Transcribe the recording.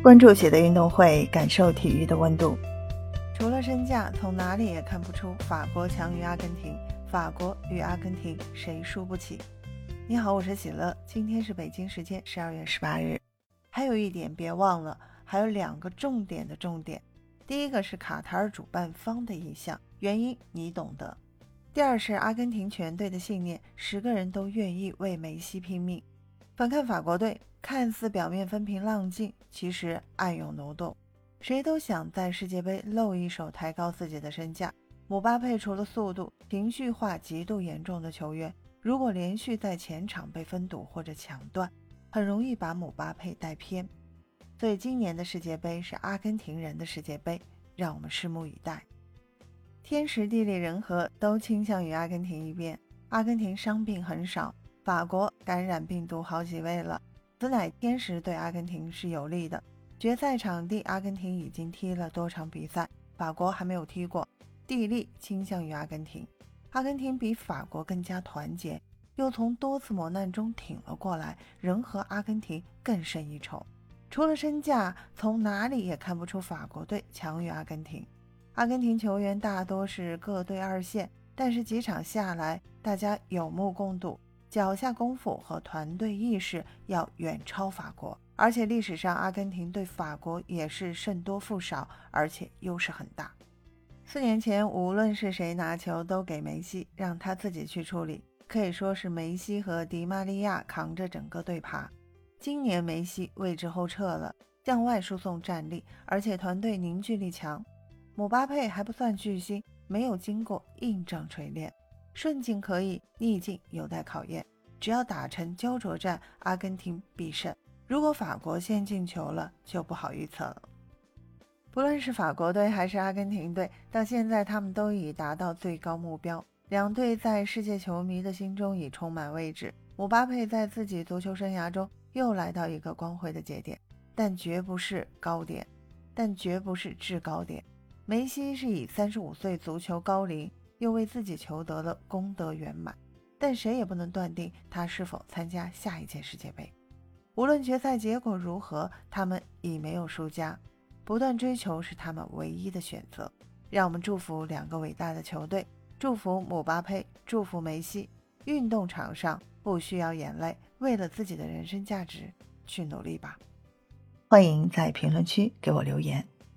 关注喜的运动会，感受体育的温度。除了身价，从哪里也看不出法国强于阿根廷。法国与阿根廷谁输不起？你好，我是喜乐，今天是北京时间十二月十八日。还有一点别忘了，还有两个重点的重点。第一个是卡塔尔主办方的意向，原因你懂得。第二是阿根廷全队的信念，十个人都愿意为梅西拼命。反看法国队，看似表面风平浪静，其实暗涌浓动。谁都想在世界杯露一手，抬高自己的身价。姆巴佩除了速度、情绪化极度严重的球员，如果连续在前场被封堵或者抢断，很容易把姆巴佩带偏。所以今年的世界杯是阿根廷人的世界杯，让我们拭目以待。天时地利人和都倾向于阿根廷一边，阿根廷伤病很少。法国感染病毒好几位了，此乃天时对阿根廷是有利的。决赛场地，阿根廷已经踢了多场比赛，法国还没有踢过。地利倾向于阿根廷，阿根廷比法国更加团结，又从多次磨难中挺了过来，人和阿根廷更胜一筹。除了身价，从哪里也看不出法国队强于阿根廷。阿根廷球员大多是各队二线，但是几场下来，大家有目共睹。脚下功夫和团队意识要远超法国，而且历史上阿根廷对法国也是胜多负少，而且优势很大。四年前，无论是谁拿球都给梅西，让他自己去处理，可以说是梅西和迪玛利亚扛着整个队爬。今年梅西位置后撤了，向外输送战力，而且团队凝聚力强。姆巴佩还不算巨星，没有经过硬仗锤炼。顺境可以，逆境有待考验。只要打成焦灼战，阿根廷必胜。如果法国先进球了，就不好预测了。不论是法国队还是阿根廷队，到现在他们都已达到最高目标。两队在世界球迷的心中已充满位置。姆巴佩在自己足球生涯中又来到一个光辉的节点，但绝不是高点，但绝不是制高点。梅西是以三十五岁足球高龄。又为自己求得了功德圆满，但谁也不能断定他是否参加下一届世界杯。无论决赛结果如何，他们已没有输家，不断追求是他们唯一的选择。让我们祝福两个伟大的球队，祝福姆巴佩，祝福梅西。运动场上不需要眼泪，为了自己的人生价值去努力吧。欢迎在评论区给我留言。